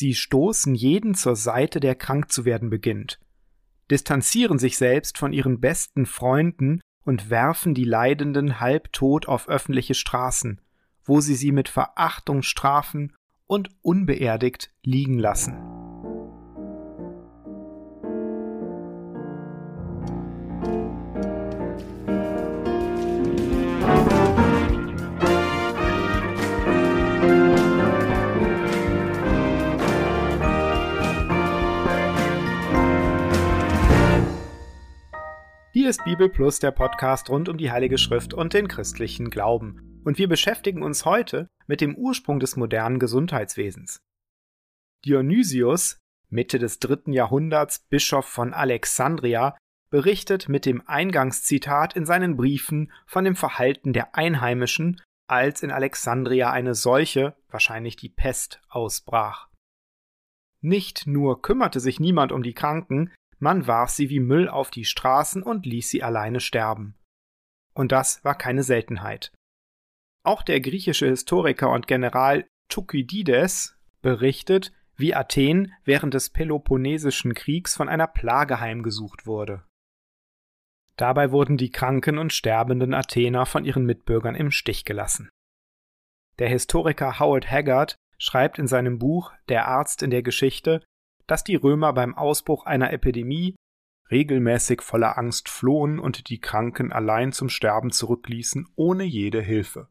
Sie stoßen jeden zur Seite, der krank zu werden beginnt, distanzieren sich selbst von ihren besten Freunden und werfen die Leidenden halbtot auf öffentliche Straßen, wo sie sie mit Verachtung strafen und unbeerdigt liegen lassen. Hier ist Bibel Plus, der Podcast rund um die Heilige Schrift und den christlichen Glauben. Und wir beschäftigen uns heute mit dem Ursprung des modernen Gesundheitswesens. Dionysius, Mitte des dritten Jahrhunderts Bischof von Alexandria, berichtet mit dem Eingangszitat in seinen Briefen von dem Verhalten der Einheimischen, als in Alexandria eine Seuche, wahrscheinlich die Pest, ausbrach. Nicht nur kümmerte sich niemand um die Kranken, man warf sie wie Müll auf die Straßen und ließ sie alleine sterben. Und das war keine Seltenheit. Auch der griechische Historiker und General Thukydides berichtet, wie Athen während des Peloponnesischen Kriegs von einer Plage heimgesucht wurde. Dabei wurden die kranken und sterbenden Athener von ihren Mitbürgern im Stich gelassen. Der Historiker Howard Haggard schreibt in seinem Buch Der Arzt in der Geschichte, dass die Römer beim Ausbruch einer Epidemie regelmäßig voller Angst flohen und die Kranken allein zum Sterben zurückließen, ohne jede Hilfe.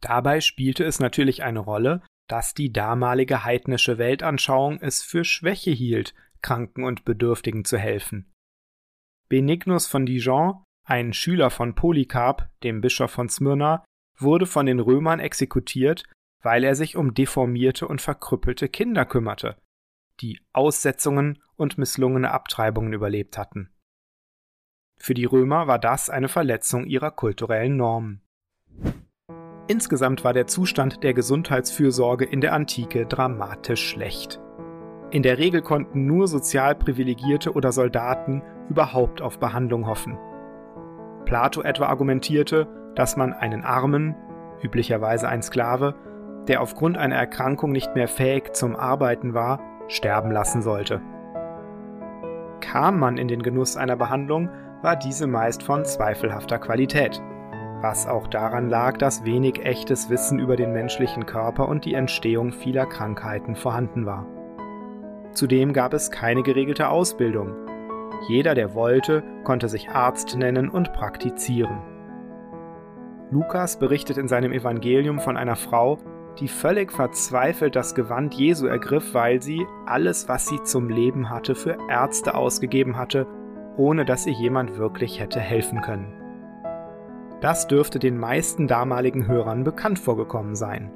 Dabei spielte es natürlich eine Rolle, dass die damalige heidnische Weltanschauung es für Schwäche hielt, Kranken und Bedürftigen zu helfen. Benignus von Dijon, ein Schüler von Polycarp, dem Bischof von Smyrna, wurde von den Römern exekutiert, weil er sich um deformierte und verkrüppelte Kinder kümmerte, die Aussetzungen und misslungene Abtreibungen überlebt hatten. Für die Römer war das eine Verletzung ihrer kulturellen Normen. Insgesamt war der Zustand der Gesundheitsfürsorge in der Antike dramatisch schlecht. In der Regel konnten nur sozial Privilegierte oder Soldaten überhaupt auf Behandlung hoffen. Plato etwa argumentierte, dass man einen Armen, üblicherweise ein Sklave, der aufgrund einer Erkrankung nicht mehr fähig zum Arbeiten war, sterben lassen sollte. Kam man in den Genuss einer Behandlung, war diese meist von zweifelhafter Qualität, was auch daran lag, dass wenig echtes Wissen über den menschlichen Körper und die Entstehung vieler Krankheiten vorhanden war. Zudem gab es keine geregelte Ausbildung. Jeder, der wollte, konnte sich Arzt nennen und praktizieren. Lukas berichtet in seinem Evangelium von einer Frau, die völlig verzweifelt das Gewand Jesu ergriff, weil sie alles, was sie zum Leben hatte, für Ärzte ausgegeben hatte, ohne dass ihr jemand wirklich hätte helfen können. Das dürfte den meisten damaligen Hörern bekannt vorgekommen sein.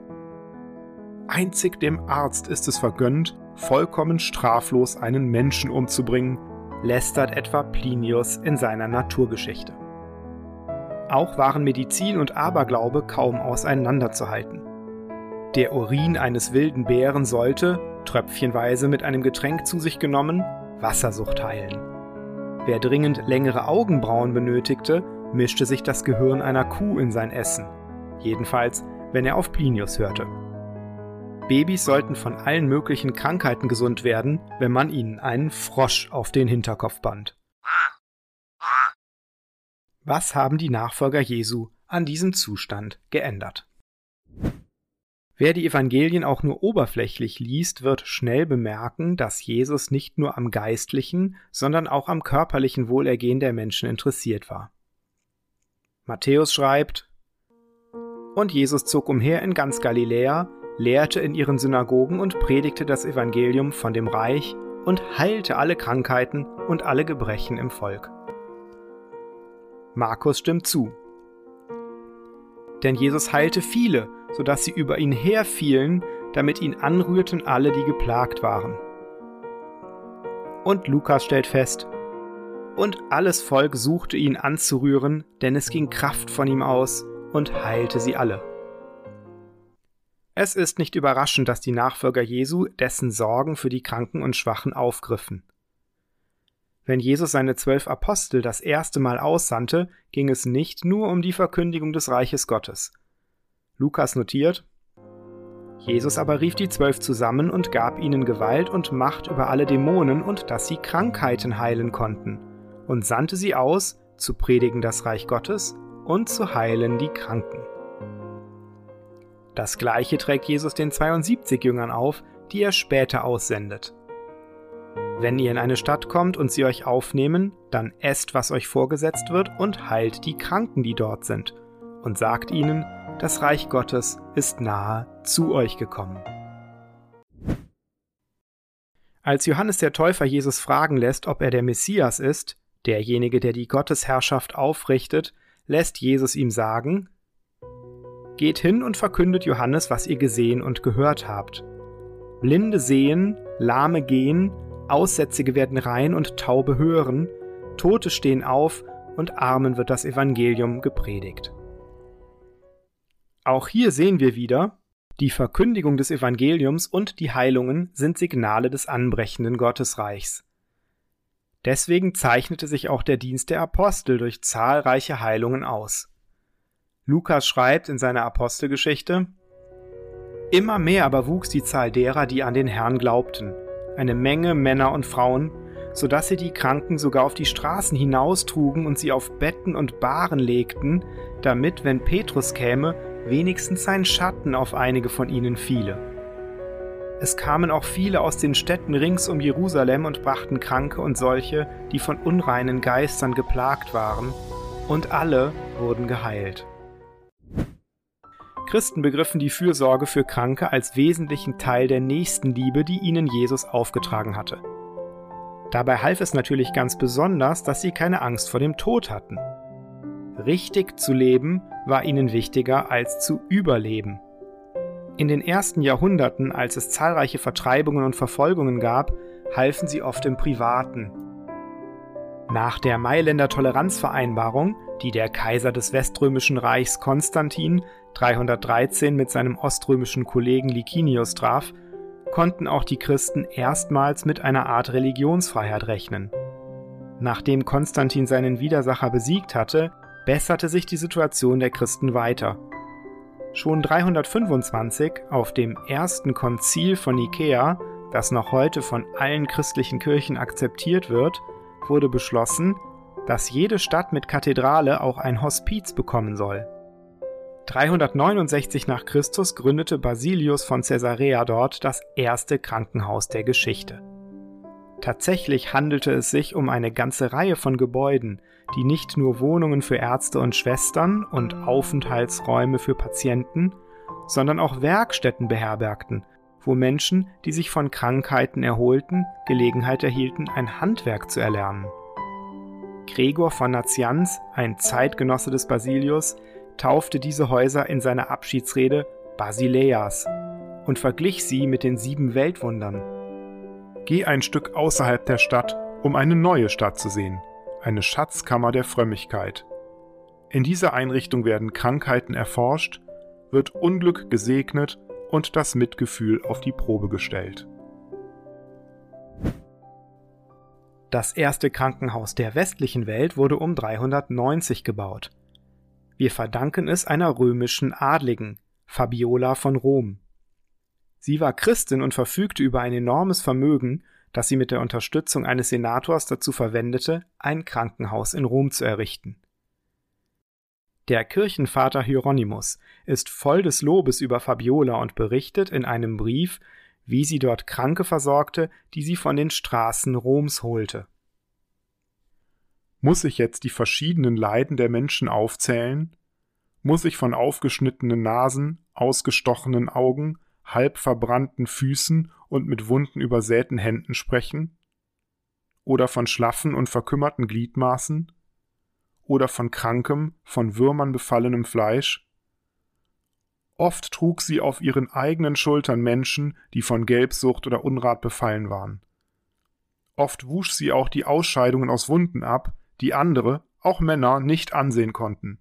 Einzig dem Arzt ist es vergönnt, vollkommen straflos einen Menschen umzubringen, lästert etwa Plinius in seiner Naturgeschichte. Auch waren Medizin und Aberglaube kaum auseinanderzuhalten. Der Urin eines wilden Bären sollte, tröpfchenweise mit einem Getränk zu sich genommen, Wassersucht heilen. Wer dringend längere Augenbrauen benötigte, mischte sich das Gehirn einer Kuh in sein Essen. Jedenfalls, wenn er auf Plinius hörte. Babys sollten von allen möglichen Krankheiten gesund werden, wenn man ihnen einen Frosch auf den Hinterkopf band. Was haben die Nachfolger Jesu an diesem Zustand geändert? Wer die Evangelien auch nur oberflächlich liest, wird schnell bemerken, dass Jesus nicht nur am geistlichen, sondern auch am körperlichen Wohlergehen der Menschen interessiert war. Matthäus schreibt, Und Jesus zog umher in ganz Galiläa, lehrte in ihren Synagogen und predigte das Evangelium von dem Reich und heilte alle Krankheiten und alle Gebrechen im Volk. Markus stimmt zu. Denn Jesus heilte viele sodass sie über ihn herfielen, damit ihn anrührten alle, die geplagt waren. Und Lukas stellt fest, und alles Volk suchte ihn anzurühren, denn es ging Kraft von ihm aus und heilte sie alle. Es ist nicht überraschend, dass die Nachfolger Jesu dessen Sorgen für die Kranken und Schwachen aufgriffen. Wenn Jesus seine zwölf Apostel das erste Mal aussandte, ging es nicht nur um die Verkündigung des Reiches Gottes, Lukas notiert, Jesus aber rief die Zwölf zusammen und gab ihnen Gewalt und Macht über alle Dämonen und dass sie Krankheiten heilen konnten, und sandte sie aus, zu predigen das Reich Gottes und zu heilen die Kranken. Das gleiche trägt Jesus den 72 Jüngern auf, die er später aussendet. Wenn ihr in eine Stadt kommt und sie euch aufnehmen, dann esst, was euch vorgesetzt wird, und heilt die Kranken, die dort sind, und sagt ihnen, das Reich Gottes ist nahe zu euch gekommen. Als Johannes der Täufer Jesus fragen lässt, ob er der Messias ist, derjenige, der die Gottesherrschaft aufrichtet, lässt Jesus ihm sagen, Geht hin und verkündet Johannes, was ihr gesehen und gehört habt. Blinde sehen, Lahme gehen, Aussätzige werden rein und Taube hören, Tote stehen auf und Armen wird das Evangelium gepredigt. Auch hier sehen wir wieder, die Verkündigung des Evangeliums und die Heilungen sind Signale des anbrechenden Gottesreichs. Deswegen zeichnete sich auch der Dienst der Apostel durch zahlreiche Heilungen aus. Lukas schreibt in seiner Apostelgeschichte Immer mehr aber wuchs die Zahl derer, die an den Herrn glaubten, eine Menge Männer und Frauen, so dass sie die Kranken sogar auf die Straßen hinaustrugen und sie auf Betten und Bahren legten, damit, wenn Petrus käme, wenigstens sein Schatten auf einige von ihnen fiele. Es kamen auch viele aus den Städten rings um Jerusalem und brachten Kranke und solche, die von unreinen Geistern geplagt waren, und alle wurden geheilt. Christen begriffen die Fürsorge für Kranke als wesentlichen Teil der Nächstenliebe, die ihnen Jesus aufgetragen hatte. Dabei half es natürlich ganz besonders, dass sie keine Angst vor dem Tod hatten. Richtig zu leben war ihnen wichtiger als zu überleben. In den ersten Jahrhunderten, als es zahlreiche Vertreibungen und Verfolgungen gab, halfen sie oft im Privaten. Nach der Mailänder Toleranzvereinbarung, die der Kaiser des Weströmischen Reichs Konstantin 313 mit seinem oströmischen Kollegen Licinius traf, konnten auch die Christen erstmals mit einer Art Religionsfreiheit rechnen. Nachdem Konstantin seinen Widersacher besiegt hatte, besserte sich die Situation der Christen weiter. Schon 325 auf dem ersten Konzil von Nikäa, das noch heute von allen christlichen Kirchen akzeptiert wird, wurde beschlossen, dass jede Stadt mit Kathedrale auch ein Hospiz bekommen soll. 369 nach Christus gründete Basilius von Caesarea dort das erste Krankenhaus der Geschichte. Tatsächlich handelte es sich um eine ganze Reihe von Gebäuden, die nicht nur Wohnungen für Ärzte und Schwestern und Aufenthaltsräume für Patienten, sondern auch Werkstätten beherbergten, wo Menschen, die sich von Krankheiten erholten, Gelegenheit erhielten, ein Handwerk zu erlernen. Gregor von Nazianz, ein Zeitgenosse des Basilius, taufte diese Häuser in seiner Abschiedsrede Basileas und verglich sie mit den sieben Weltwundern. Geh ein Stück außerhalb der Stadt, um eine neue Stadt zu sehen, eine Schatzkammer der Frömmigkeit. In dieser Einrichtung werden Krankheiten erforscht, wird Unglück gesegnet und das Mitgefühl auf die Probe gestellt. Das erste Krankenhaus der westlichen Welt wurde um 390 gebaut. Wir verdanken es einer römischen Adligen, Fabiola von Rom. Sie war Christin und verfügte über ein enormes Vermögen, das sie mit der Unterstützung eines Senators dazu verwendete, ein Krankenhaus in Rom zu errichten. Der Kirchenvater Hieronymus ist voll des Lobes über Fabiola und berichtet in einem Brief, wie sie dort Kranke versorgte, die sie von den Straßen Roms holte. Muss ich jetzt die verschiedenen Leiden der Menschen aufzählen? Muss ich von aufgeschnittenen Nasen, ausgestochenen Augen, halb verbrannten Füßen und mit Wunden übersäten Händen sprechen? Oder von schlaffen und verkümmerten Gliedmaßen? Oder von krankem, von Würmern befallenem Fleisch? Oft trug sie auf ihren eigenen Schultern Menschen, die von Gelbsucht oder Unrat befallen waren. Oft wusch sie auch die Ausscheidungen aus Wunden ab, die andere, auch Männer, nicht ansehen konnten.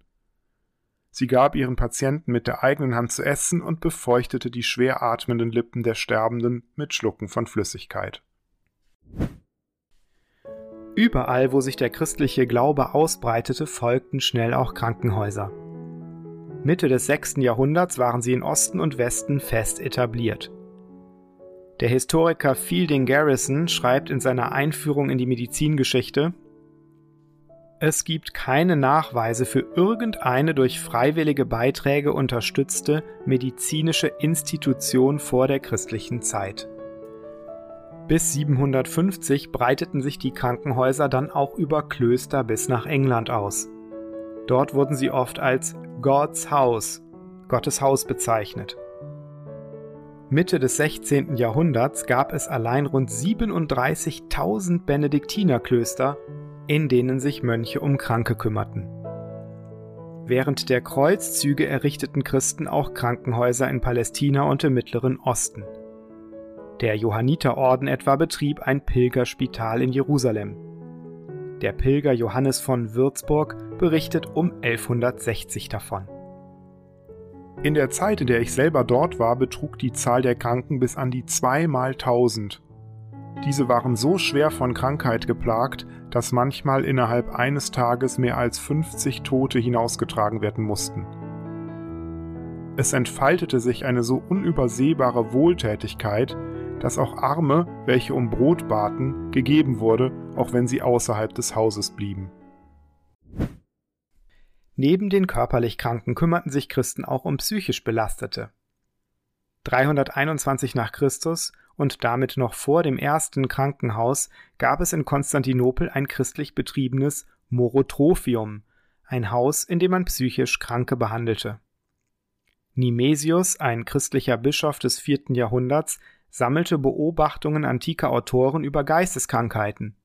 Sie gab ihren Patienten mit der eigenen Hand zu essen und befeuchtete die schwer atmenden Lippen der Sterbenden mit Schlucken von Flüssigkeit. Überall, wo sich der christliche Glaube ausbreitete, folgten schnell auch Krankenhäuser. Mitte des 6. Jahrhunderts waren sie in Osten und Westen fest etabliert. Der Historiker Fielding Garrison schreibt in seiner Einführung in die Medizingeschichte, es gibt keine Nachweise für irgendeine durch freiwillige Beiträge unterstützte medizinische Institution vor der christlichen Zeit. Bis 750 breiteten sich die Krankenhäuser dann auch über Klöster bis nach England aus. Dort wurden sie oft als God's House, Gottes Haus bezeichnet. Mitte des 16. Jahrhunderts gab es allein rund 37.000 Benediktinerklöster, in denen sich Mönche um Kranke kümmerten. Während der Kreuzzüge errichteten Christen auch Krankenhäuser in Palästina und im Mittleren Osten. Der Johanniterorden etwa betrieb ein Pilgerspital in Jerusalem. Der Pilger Johannes von Würzburg berichtet um 1160 davon. In der Zeit, in der ich selber dort war, betrug die Zahl der Kranken bis an die zweimal tausend. Diese waren so schwer von Krankheit geplagt, dass manchmal innerhalb eines Tages mehr als 50 Tote hinausgetragen werden mussten. Es entfaltete sich eine so unübersehbare Wohltätigkeit, dass auch Arme, welche um Brot baten, gegeben wurde, auch wenn sie außerhalb des Hauses blieben. Neben den körperlich Kranken kümmerten sich Christen auch um psychisch Belastete. 321 nach Christus und damit noch vor dem ersten Krankenhaus gab es in Konstantinopel ein christlich betriebenes Morotrophium, ein Haus, in dem man psychisch Kranke behandelte. Nimesius, ein christlicher Bischof des vierten Jahrhunderts, sammelte Beobachtungen antiker Autoren über Geisteskrankheiten,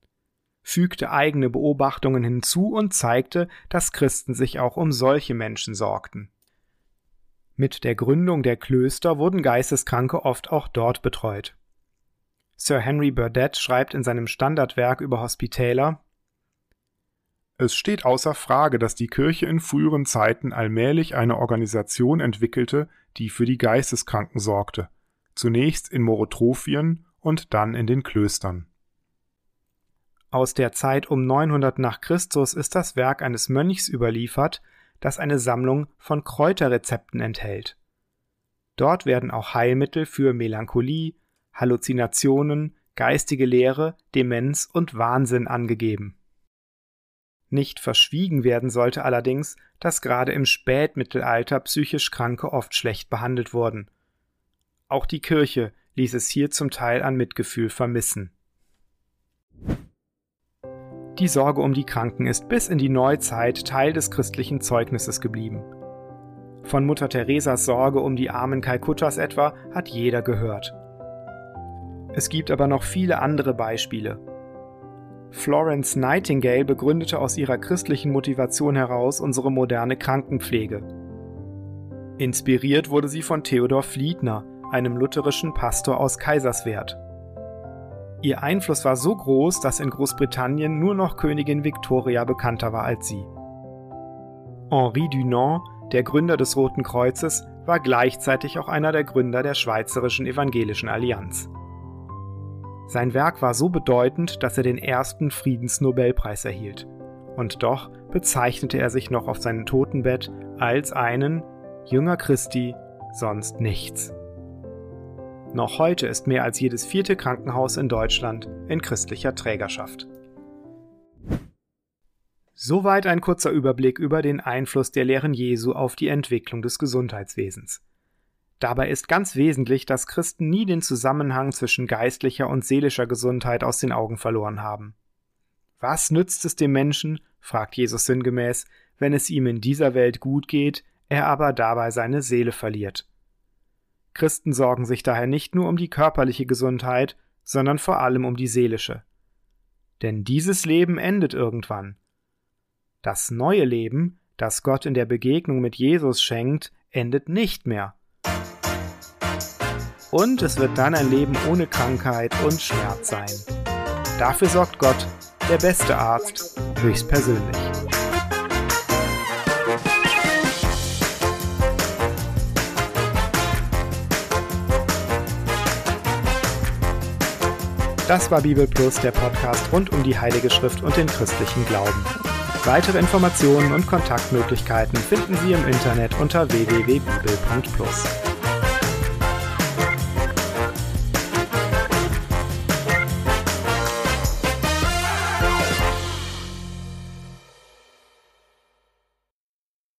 fügte eigene Beobachtungen hinzu und zeigte, dass Christen sich auch um solche Menschen sorgten. Mit der Gründung der Klöster wurden Geisteskranke oft auch dort betreut. Sir Henry Burdett schreibt in seinem Standardwerk über Hospitäler Es steht außer Frage, dass die Kirche in früheren Zeiten allmählich eine Organisation entwickelte, die für die Geisteskranken sorgte, zunächst in Morotrophien und dann in den Klöstern. Aus der Zeit um 900 nach Christus ist das Werk eines Mönchs überliefert, das eine Sammlung von Kräuterrezepten enthält. Dort werden auch Heilmittel für Melancholie, Halluzinationen, geistige Lehre, Demenz und Wahnsinn angegeben. Nicht verschwiegen werden sollte allerdings, dass gerade im Spätmittelalter psychisch Kranke oft schlecht behandelt wurden – auch die Kirche ließ es hier zum Teil an Mitgefühl vermissen. Die Sorge um die Kranken ist bis in die Neuzeit Teil des christlichen Zeugnisses geblieben. Von Mutter Teresas Sorge um die armen Kalkuttas etwa hat jeder gehört. Es gibt aber noch viele andere Beispiele. Florence Nightingale begründete aus ihrer christlichen Motivation heraus unsere moderne Krankenpflege. Inspiriert wurde sie von Theodor Fliedner, einem lutherischen Pastor aus Kaiserswerth. Ihr Einfluss war so groß, dass in Großbritannien nur noch Königin Victoria bekannter war als sie. Henri Dunant, der Gründer des Roten Kreuzes, war gleichzeitig auch einer der Gründer der Schweizerischen Evangelischen Allianz. Sein Werk war so bedeutend, dass er den ersten Friedensnobelpreis erhielt. Und doch bezeichnete er sich noch auf seinem Totenbett als einen Jünger Christi, sonst nichts. Noch heute ist mehr als jedes vierte Krankenhaus in Deutschland in christlicher Trägerschaft. Soweit ein kurzer Überblick über den Einfluss der Lehren Jesu auf die Entwicklung des Gesundheitswesens. Dabei ist ganz wesentlich, dass Christen nie den Zusammenhang zwischen geistlicher und seelischer Gesundheit aus den Augen verloren haben. Was nützt es dem Menschen, fragt Jesus sinngemäß, wenn es ihm in dieser Welt gut geht, er aber dabei seine Seele verliert? Christen sorgen sich daher nicht nur um die körperliche Gesundheit, sondern vor allem um die seelische. Denn dieses Leben endet irgendwann. Das neue Leben, das Gott in der Begegnung mit Jesus schenkt, endet nicht mehr. Und es wird dann ein Leben ohne Krankheit und Schmerz sein. Dafür sorgt Gott, der beste Arzt, höchstpersönlich. Das war Bibel Plus, der Podcast rund um die Heilige Schrift und den christlichen Glauben. Weitere Informationen und Kontaktmöglichkeiten finden Sie im Internet unter www.bibel.plus.